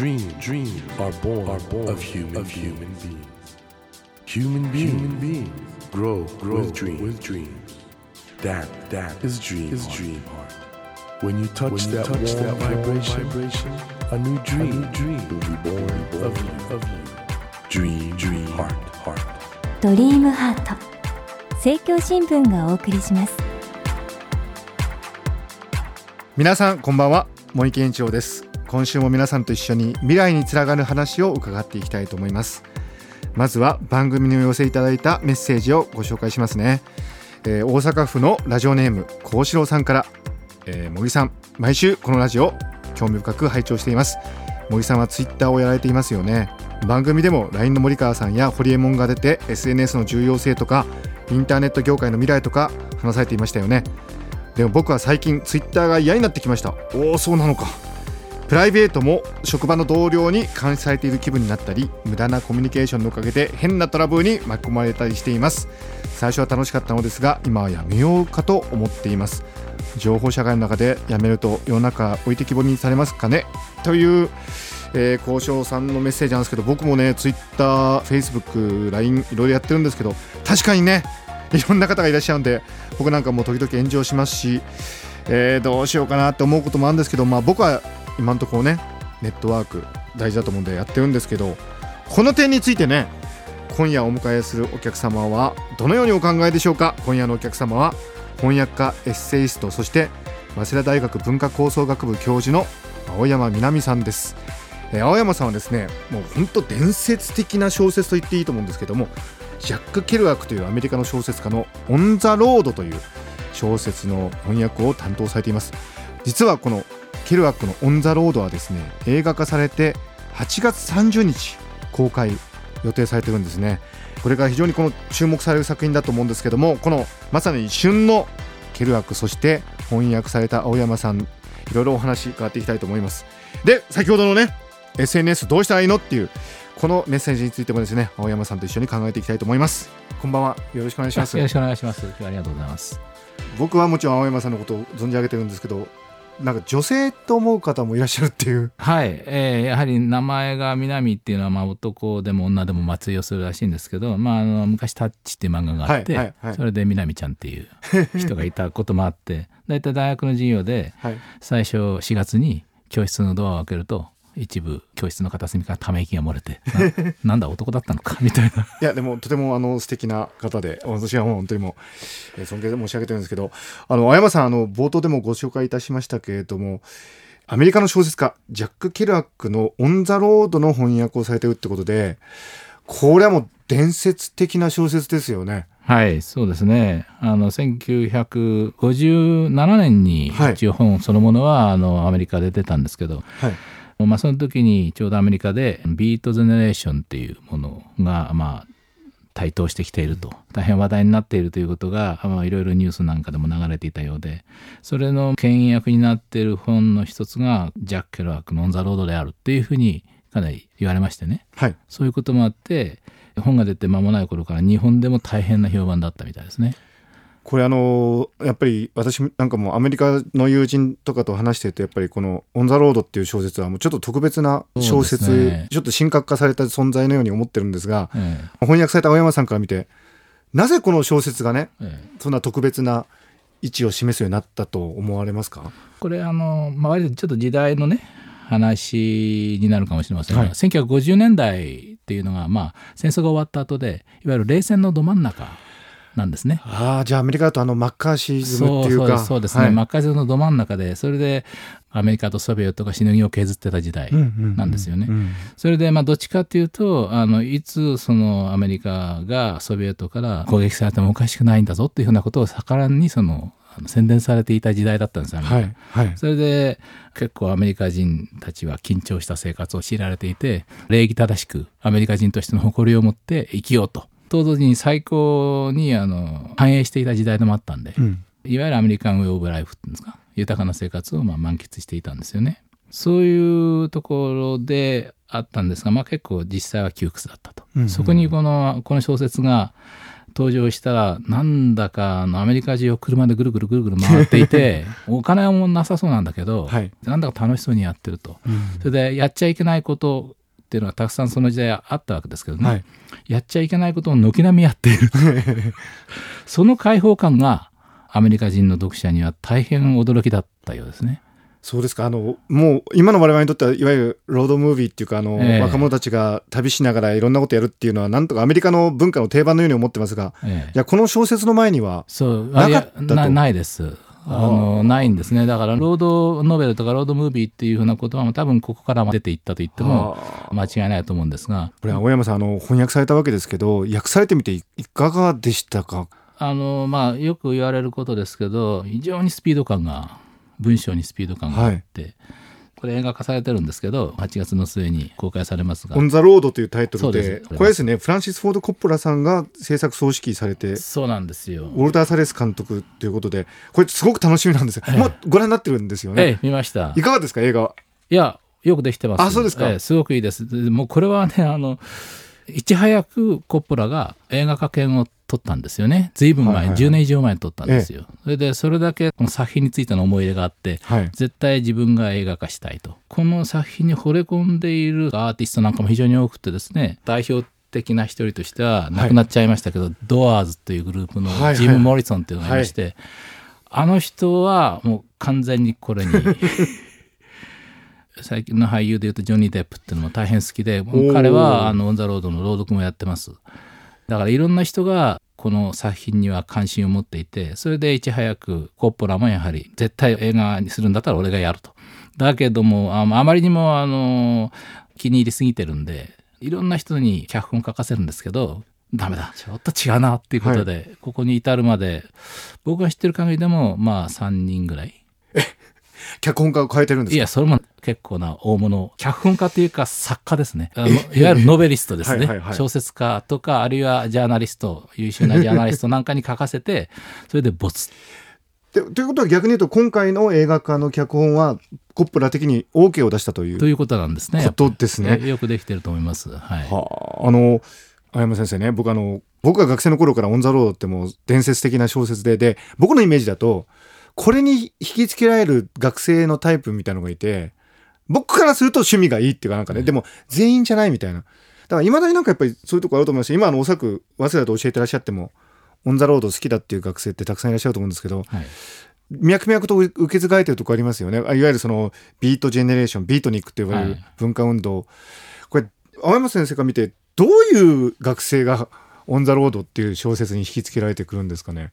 Dreams, dreams are born, are born of human, of human beings. Human beings, human beings grow, grow with, dreams. with dreams. That, that is dream, is dream heart. When you touch, when you that, touch warm that vibration, vibration, a new dream, a new dream will be born, born of you, of you. Dream, dream heart, heart. ドリームハート政教新聞がお送りします皆さんこんばんは森健一郎です今週も皆さんと一緒に未来につながる話を伺っていきたいと思います。まずは番組にお寄せいただいたメッセージをご紹介しますね、えー大阪府のラジオネーム幸四郎さんから、えー、森さん毎週このラジオ興味深く拝聴しています。森さんはツイッターをやられていますよね。番組でも LINE の森川さんやホリエモンが出て SNS の重要性とかインターネット業界の未来とか話されていましたよね。でも僕は最近ツイッターが嫌になってきました。おおそうなのか。プライベートも職場の同僚に監視されている気分になったり無駄なコミュニケーションのおかげで変なトラブルに巻き込まれたりしています。最初は楽しかったのですが今はやめようかと思っています。情報社会の中でやめると世の中置いてきぼりにされますかね？という、えー、交渉さんのメッセージなんですけど僕もねツイッター、フェイスブック、LINE いろいろやってるんですけど確かにねいろんな方がいらっしゃるんで僕なんかも時々炎上しますし、えーどうしようかなって思うこともあるんですけど、まあ、僕は今のところねネットワーク大事だと思うんでやってるんですけどこの点についてね今夜お迎えするお客様はどのようにお考えでしょうか？今夜のお客様は翻訳家エッセイストそして早稲田大学文化構想学部教授の青山みなみさんです。えー青山さんはですねもう本当伝説的な小説と言っていいと思うんですけどもジャック・ケルアクというアメリカの小説家の「オン・ザ・ロード」という小説の翻訳を担当されています。実はこのケルアックの「オン・ザ・ロード」はですね映画化されて8月30日公開予定されてるんですね。これから非常にこの注目される作品だと思うんですけどもこのまさに旬のケルアックそして翻訳された青山さんいろいろお話伺っていきたいと思います。で先ほどのね SNS どうしたらいいのっていうこのメッセージについてもですね青山さんと一緒に考えていきたいと思います。こんばんは。よろしくお願いします。よろしくお願いします。ありがとうございます。僕はもちろん青山さんのことを存じ上げてるんですけどなんか女性と思う方もいらっしゃるっていう。はい、えーやはり名前が南っていうのはまあ男でも女でも松井をするらしいんですけど、まあ、あの昔「タッチ」っていう漫画があって、はいはいはい。それで南ちゃんっていう人がいたこともあって大体大学の授業ではい。最初4月に教室のドアを開けると一部教室の片隅からため息が漏れてな なんだ男だったのかみたいな。いやでもとてもあの素敵な方で私はもう本当にもうえー尊敬で申し上げてるんですけどあの青山さんあの冒頭でもご紹介いたしましたけれどもアメリカの小説家ジャック・ケルアックの「オン・ザ・ロード」の翻訳をされてるってことでこれはもう伝説的な小説ですよね。はい、そうですね。あの、1957年にはい一応本そのものは、あの、アメリカで出たんですけど、はい、まあ、その時にちょうどアメリカでビートゼネレーションっていうものが、まあ、台頭してきていると。大変話題になっているということがまあいろいろニュースなんかでも流れていたようで。それの牽引役になっている本の一つがジャック・ケルアークの「オン・ザ・ロード」であるっていうふうにかなり言われましてね。はい、そういうこともあって本が出て間もない頃から日本でも大変な評判だったみたいですね。これあのやっぱり私なんかもうアメリカの友人とかと話してるとやっぱりこの「オン・ザ・ロード」っていう小説はもうちょっと特別な小説、ねちょっと神格化された存在のように思ってるんですがえ翻訳された青山さんから見てなぜこの小説がねええ。えそんな特別な位置を示すようになったと思われますか？これあの、まあ、ちょっと時代のね話になるかもしれませんが、はい。1950年代っていうのが、まあ、戦争が終わった後でいわゆる冷戦のど真ん中なんですね。ああじゃあアメリカだとあのマッカーシーズムっていうか。そうそうですね、はい。マッカーシーのど真ん中でそれでアメリカとソビエトがしのぎを削ってた時代なんですよね。うん。それでまあどっちかっていうとあのいつそのアメリカがソビエトから攻撃されてもおかしくないんだぞっていうふうなことを盛んにその宣伝されていた時代だったんですよ、はいはい。それで結構アメリカ人たちは緊張した生活を強いられていて礼儀正しくアメリカ人としての誇りを持って生きようとと同時に最高にあの繁栄していた時代でもあったんで、うん。いわゆるアメリカンウェイオブライフっていうんですか？豊かな生活をまあ満喫していたんですよね。そういうところであったんですが、まあ、結構実際は窮屈だったと、うんうん。そこにこのこの小説が登場したらなんだかアメリカ中を車でぐるぐるぐるぐる回っていて お金もなさそうなんだけど、はい。なんだか楽しそうにやってると、それでやっちゃいけないことっていうのはたくさんその時代あったわけですけどね、はい。やっちゃいけないことを軒並みやっている。その解放感がアメリカ人の読者には大変驚きだったようですね。そうですか。あのもう今の我々にとってはいわゆるロードムービーっていうかあの、ええ。若者たちが旅しながらいろんなことやるっていうのはなんとかアメリカの文化の定番のように思ってますがええ。いやこの小説の前にはそうなかったと。なないですあのないんですね。だからロードノベルとかロードムービーっていうふうな言葉も多分ここから出ていったと言っても間違いないと思うんですが。これ青山さんあの翻訳されたわけですけど訳されてみていいかがでしたか？あのまあよく言われることですけど非常にスピード感が文章にスピード感があって、これ映画化されてるんですけど8月の末に公開されますが。オン・ザ・ロードというタイトルで。これですねフランシス・フォード・コッポラさんが制作総指揮されてそうなんですよ。ウォルター・サレス監督ということでこれすごく楽しみなんですよ、もうご覧になってるんですよね、ええ見ました。いかがですか映画は？いや、よくできてます。あそうですか。ええすごくいいです。でもうこれはね、あの、いち早くコッポラが映画化権を取ったんですよね。ずいぶん前、はいはいはい。10年以上前に取ったんですよ。それで、それだけこの作品についての思い入れがあって、はい。絶対自分が映画化したいと。この作品に惚れ込んでいるアーティストなんかも非常に多くてですね、代表的な一人としては亡くなっちゃいましたけど、ドアーズというグループのはいはい。ジム・モリソンっていうのがいまして、あの人はもう完全にこれに 最近の俳優でいうとジョニー・デップっていうのも大変好きで彼はあのオン・ザ・ロードの朗読もやってますだからいろんな人がこの作品には関心を持っていてそれでいち早くコッポラもやはり絶対映画にするんだったら俺がやると。だけどもああまりにもあの気に入りすぎてるんでいろんな人に脚本書かせるんですけどダメだちょっと違うなっていうことで、ここに至るまで僕が知ってる限りでもまあ3人ぐらい脚本家を変えてるんですか？いや、それも結構な大物。脚本家というか作家ですね。いわゆるノベリストですねはいはいはい小説家とか、あるいはジャーナリスト、優秀なジャーナリストなんかに書かせて、それで没。でということは逆に言うと今回の映画化の脚本はコッポラ的に OK を出したというということなんですね。ことですねえよくできてると思います。はい。はあ、あの青山先生ね僕あの僕が学生の頃から「オン・ザ・ロード」ってもう伝説的な小説でで僕のイメージだとこれに引きつけられる学生のタイプみたいのがいて僕からすると趣味がいいっていうかなんかね、でも全員じゃないみたいなだからいまだになんかやっぱりそういうとこあると思いますし今あのおそらく早稲田で教えてらっしゃっても「オン・ザ・ロード」好きだっていう学生ってたくさんいらっしゃると思うんですけどはい。脈々と受け継がれてるとこありますよね。あいわゆるそのビートジェネレーション、ビートニックと呼ばれるはい文化運動。これ、青山先生が見て、どういう学生がオン・ザ・ロードっていう小説に引きつけられてくるんですかね？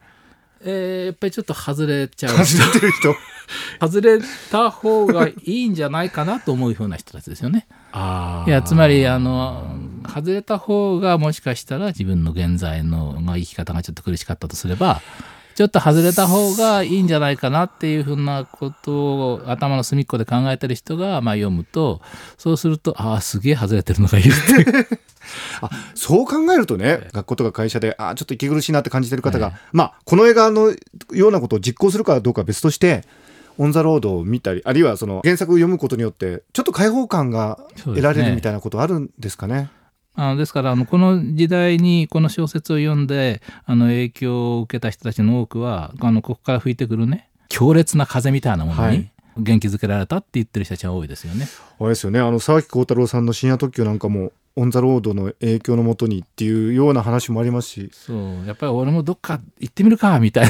えーやっぱりちょっと外れちゃう。始めてる人。外れた方がいいんじゃないかなと思うような人たちですよね。あいや、つまり、あの、外れた方がもしかしたら自分の現在の、まあ、生き方がちょっと苦しかったとすれば、ちょっと外れた方がいいんじゃないかなっていうふうなことを頭の隅っこで考えてる人が、まあ、読むと、そうすると、ああ、すげえ外れてるのがいるっていう。そう考えるとね、学校とか会社で、あーちょっと息苦しいなって感じてる方が、まあ、この映画のようなことを実行するかどうかは別として、オン・ザ・ロードを見たり、あるいはその原作を読むことによって、ちょっと開放感が得られるみたいなことあるんですかね。あのですからあのこの時代にこの小説を読んであの影響を受けた人たちの多くはあのここから吹いてくるね強烈な風みたいなものにはい。元気づけられたって言ってる人たちが多いですよね。あれですよね、あの沢木耕太郎さんの深夜特急なんかも、オン・ザ・ロードの影響のもとにっていうような話もありますし、そう。やっぱり俺もどっか行ってみるかみたいな。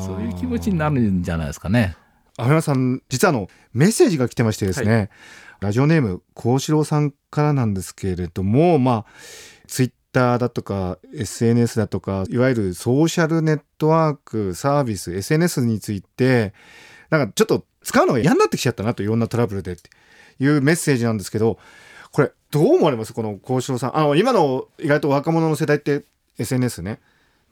そ そういう気持ちになるんじゃないですかね。青山さん、実はあのメッセージが来てましてですね、ラジオネーム、幸四郎さんからなんですけれども、まあ、ツイッターだとか、SNS だとか、いわゆるソーシャルネットワーク、サービス、SNS について、なんかちょっと使うのが嫌になってきちゃったなと、いろんなトラブルでっていうメッセージなんですけど、これ、どう思われます？この幸四郎さん。あの、今の意外と若者の世代って SNS ね、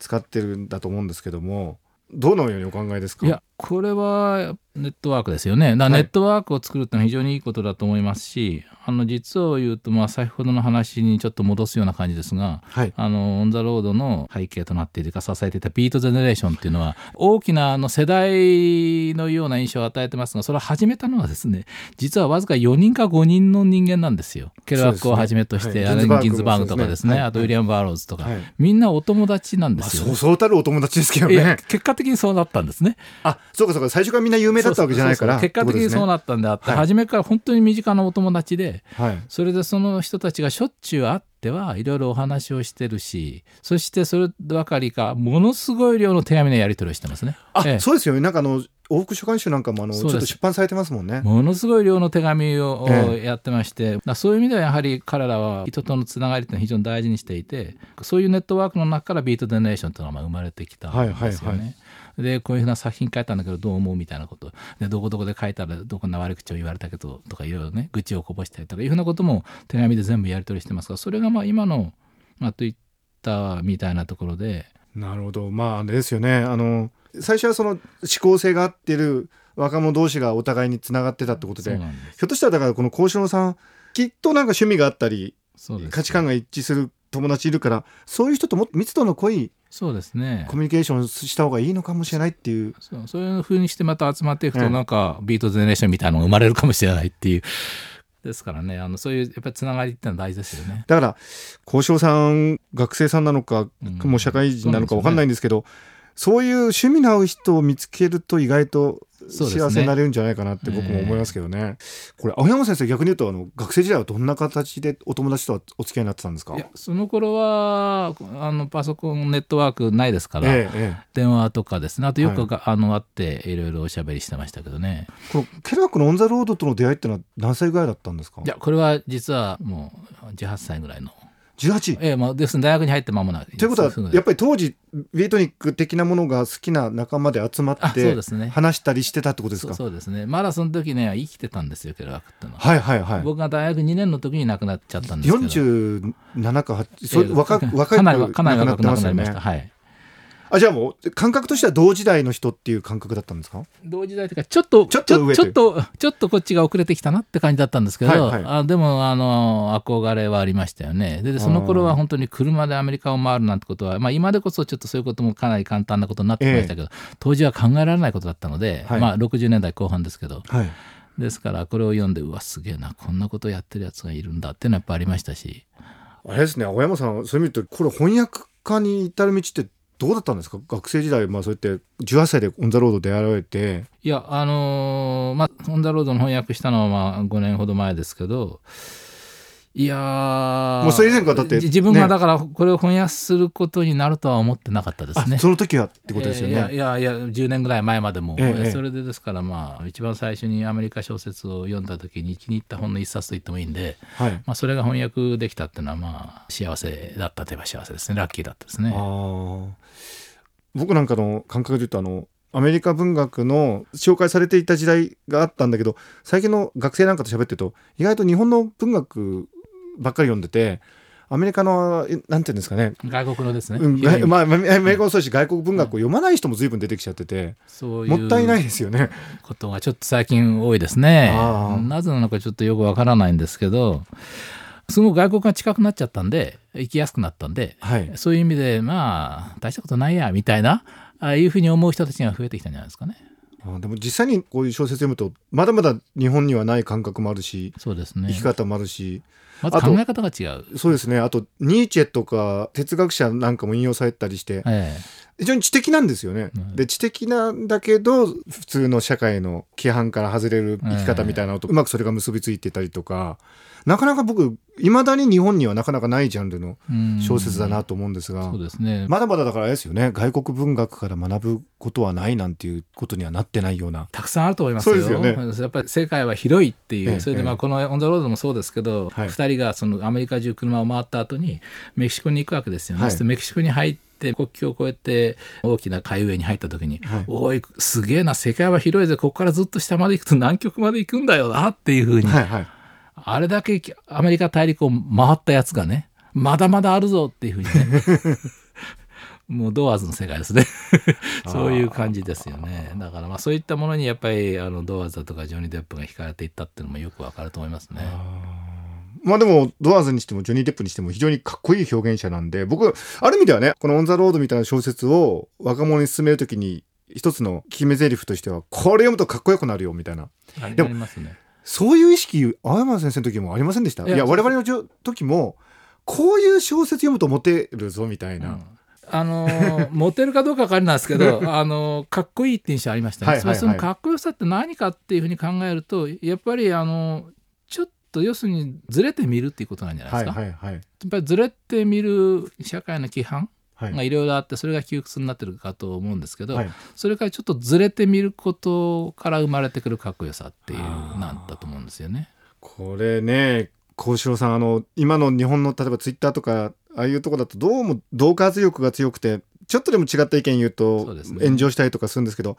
使ってるんだと思うんですけども、どのようにお考えですか？いやこれはネットワークですよね。だネットワークを作るってのは非常にいいことだと思いますし、あの実を言うと、まあ、先ほどの話にちょっと戻すような感じですが、はいあのオン・ザ・ロードの背景となっているか支えていたビート・ゼネレーションっていうのは大きなあの世代のような印象を与えてますがそれを始めたのはですね実はわずか4人か5人の人間なんですよ。ケルワックをはじめとして、ねはいアレン・ギンズバーグとかですね、はいあとウィリアム・バーローズとか、はいみんなお友達なんでまあ、すよ。そうそうたるお友達ですけどね。結果的にそうなったんですね。あ、そうかそうか、最初からみんな有名だったわけじゃないから。結果的にそうなっったんであって、はい初めから本当に身近なお友達でた。はい。それでその人たちがしょっちゅう会ってはいろいろお話をしてるしそしてそればかりかものすごい量の手紙のやり取りをしてますね。あ、ええそうですよね。なんかあの、往復書簡集なんかもあの、ちょっと出版されてますもんね。ものすごい量の手紙をえやってまして、だからそういう意味ではやはり彼らは人とのつながりって非常に大事にしていてそういうネットワークの中からビート・デネレーションというのはまあ生まれてきたんですよね。はいはいはでこういうふうな作品書いたんだけどどう思うみたいなことでどこどこで書いたらどこんな悪口を言われたけどとかいろいろね愚痴をこぼしたりとかいうふうなことも手紙で全部やり取りしてますがそれがまあ今の、まあ、Twitter みたいなところでなるほど。まあ、あれですよね。あの、最初はその思考性が合ってる若者同士がお互いにつながってたってことで、ひょっとしたらだからこの幸四郎さん、きっとなんか趣味があったり、価値観が一致する友達いるから、そういう人ともっと密度の濃いそうですねコミュニケーションした方がいいのかもしれないっていう。そうそういうふうにしてまた集まっていくと、ええなんかビート・ゼネレーションみたいなのが生まれるかもしれないっていうですからねあのそういうやっぱりつながりってのは大事ですよね。だから、幸四郎さん、学生さんなのか、うんもう社会人なのか分かんないんですけど、そういう趣味の合う人を見つけると意外と幸せになれるんじゃないかなって僕も思いますけどね。これ、青山先生、逆に言うとあの、学生時代はどんな形でお友達とはお付き合いになってたんですか？いやその頃はあのパソコンネットワークないですから、ええええ。電話とかですね。あとよくはが、あの会っていろいろおしゃべりしてましたけどね。このケルワックのオン・ザ・ロードとの出会いってのは何歳ぐらいだったんですか？いやこれは実はもう18歳ぐらいの ?18? ええまあ、です大学に入って間もないということはやっぱり当時、ビートニック的なものが好きな仲間で集まあってそうですね話したりしてたってことですか？そうですねまだその時ね生きてたんですよケルワークってのは、はいはいはい。僕が大学2年の時に亡くなっちゃったんですけど47か8、そええ若く若くかなりかなり若く亡くなりました。はい。あ、じゃあもう、感覚としては同時代の人っていう感覚だったんですか？同時代というか、ちょっと、ちょっと上ちょっと、ちょっとこっちが遅れてきたなって感じだったんですけど、はいはい。あでも、あの、憧れはありましたよね。で、でその頃は本当に車でアメリカを回るなんてことは、まあ今でこそちょっとそういうこともかなり簡単なことになってきましたけど、当時は考えられないことだったので、はい。まあ60年代後半ですけど、はい。ですからこれを読んで、うわ、すげえな、こんなことやってるやつがいるんだっていうのはやっぱありましたし、あれですね、青山さん、そういう意味でこれ翻訳家に至る道ってどうだったんですか？学生時代、まあそうやって18歳でオン・ザ・ロード出会われて、いや、あのーまあ、オン・ザ・ロードの翻訳したのはまあ5年ほど前ですけど、いやーもうそれ以前からだってじ自分がねだからこれを翻訳することになるとは思ってなかったであすね。その時はってことですよえーいやね。いやいや10年ぐらい前までも、ええそれでですからまあ一番最初にアメリカ小説を読んだ時に気に入った本の一冊と言ってもいいんで、はい。まあ、それが翻訳できたっていうのはまあ幸せだったといえば幸せですねラッキーだったですね。僕なんかの感覚で言うとあのアメリカ文学の紹介されていた時代があったんだけど最近の学生なんかと喋ってると意外と日本の文学ばっかり読んでてアメリカのえなんていうんですかね外国のですね、まあ、アメリカもそうだし外国文学を読まない人も随分出てきちゃってて、そうもったいないですよね。ことがちょっと最近多いですね。なぜなのかちょっとよくわからないんですけど、すごく外国が近くなっちゃったんで、行きやすくなったんで、はい、そういう意味で、まあ、大したことないや、みたいな、ああいうふうに思う人たちが増えてきたんじゃないですかね。あでも実際にこういう小説読むとまだまだ日本にはない感覚もあるしそうですね生き。方もあるし、まず考え方が違う。そうですねあとニーチェとか哲学者なんかも引用されたりしてえ非常に知的なんですよね。うんで知的なんだけど普通の社会の規範から外れる生き方みたいなのとうまくそれが結びついてたりとかなかなか僕いまだに日本にはなかなかないジャンルの小説だなと思うんですがそうですね。まだまだだからあれですよね外国文学から学ぶことはないなんていうことにはなってないような。たくさんあると思いますよ。そうですよねやっぱり世界は広いっていう、ええそれでまあええこのオン・ザ・ロードもそうですけど、はい2人がそのアメリカ中車を回った後にメキシコに行くわけですよね。はいメキシコに入って国境を越えて大きな街道に入った時に、はい。おいすげえな世界は広いぜここからずっと下まで行くと南極まで行くんだよなっていうふうに、はいはい。あれだけアメリカ大陸を回ったやつがねまだまだあるぞっていうふうにね。もうドアーズの世界ですね。そういう感じですよね。だからまあそういったものにやっぱりあのドアーズだとかジョニー・デップが惹かれていったっていうのもよくわかると思いますね。まあでも、ドアーズにしてもジョニー・デップにしても非常にかっこいい表現者なんで、僕、ある意味ではね、このオン・ザ・ロードみたいな小説を若者に勧めるときに、一つの決め台詞としては、これ読むとかっこよくなるよ、みたいな。あでもね。そういう意識、青山先生の時もありませんでした？いや、我々の時も、こういう小説読むとモテるぞ、みたいな。うんあのー モテるかどうかわかんないですけど、あのーかっこいいって印象ありましたね。はいはいはいそのかっこよさって何かっていうふうに考えると、やっぱりあのーと要するにずれてみるっていうことなんじゃないですか。はいはいはい。やっぱりずれてみる社会の規範はいがいろいろあってそれが窮屈になってるかと思うんですけど、はいそれからちょっとずれてみることから生まれてくるかっこよさっていうなんだと思うんですよね。これね、幸四郎さん、あの、今の日本の例えばツイッターとか、ああいうとこだとどうも同化圧力が強くて、ちょっとでも違った意見言うと炎上したりとかするんですけど、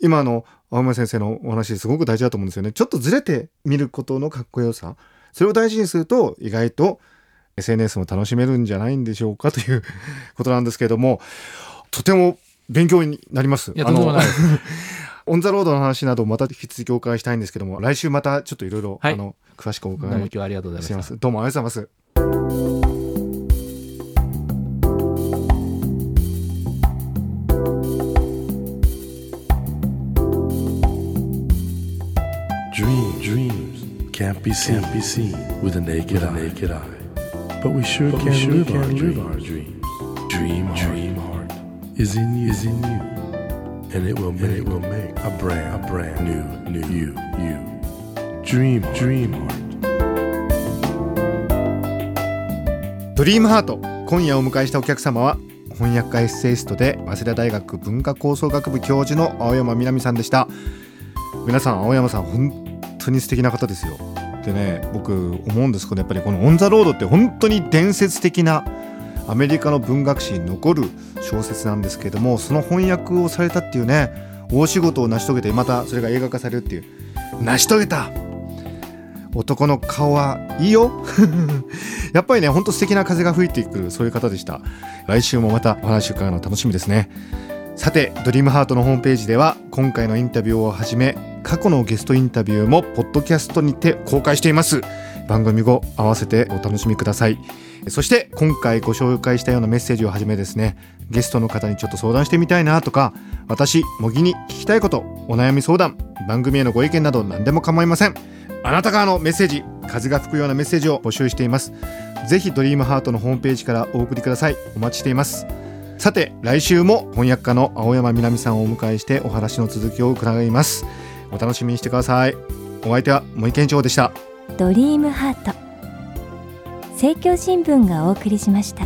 今の青山先生のお話すごく大事だと思うんですよね。ちょっとずれて見ることのかっこよさ。それを大事にすると意外と SNS も楽しめるんじゃないんでしょうかということなんですけれども、とても勉強になります。いやとんでもないですオン・ザ・ロードの話などまた引き続きお伺いしたいんですけども、来週またちょっといろいろ、はいあの、詳しくお伺いも今日はありがとうございましたします。。どうもありがとうございます。Can't be seen, can't be seen with a naked, eye. naked eye. But we sure But we can, sure live, can our live our dreams. Dream, dream heart is in you, is in you, and it will make, it will make a brand, a brand new, new you, you. Dream, dream heart. ドリームハート今夜お迎えしたお客様は翻訳家エッセイストで早稲田大学文化構想学部教授の青山みなみさんでした皆さん青山さん本当に素敵な方ですよでね僕思うんですけどやっぱりこの「オン・ザ・ロード」って本当に伝説的なアメリカの文学史に残る小説なんですけれどもその翻訳をされたっていうね大仕事を成し遂げてまたそれが映画化されるっていう成し遂げた男の顔はいいよ。やっぱりねほんと素敵な風が吹いてくるそういう方でした。来週もまたお話伺うの楽しみですね。さてドリームハートのホームページでは今回のインタビューをはじめ過去のゲストインタビューもポッドキャストにて公開しています。番組後合わせてお楽しみください。そして今回ご紹介したようなメッセージをはじめですねゲストの方にちょっと相談してみたいなとか私茂木に聞きたいことお悩み相談番組へのご意見など何でも構いません。あなたからのメッセージ風が吹くようなメッセージを募集しています。ぜひドリームハートのホームページからお送りください。お待ちしています。さて来週も翻訳家の青山みなみさんをお迎えしてお話の続きを伺います。お楽しみにしてください。お相手は森健長でした。ドリームハート。政教新聞がお送りしました。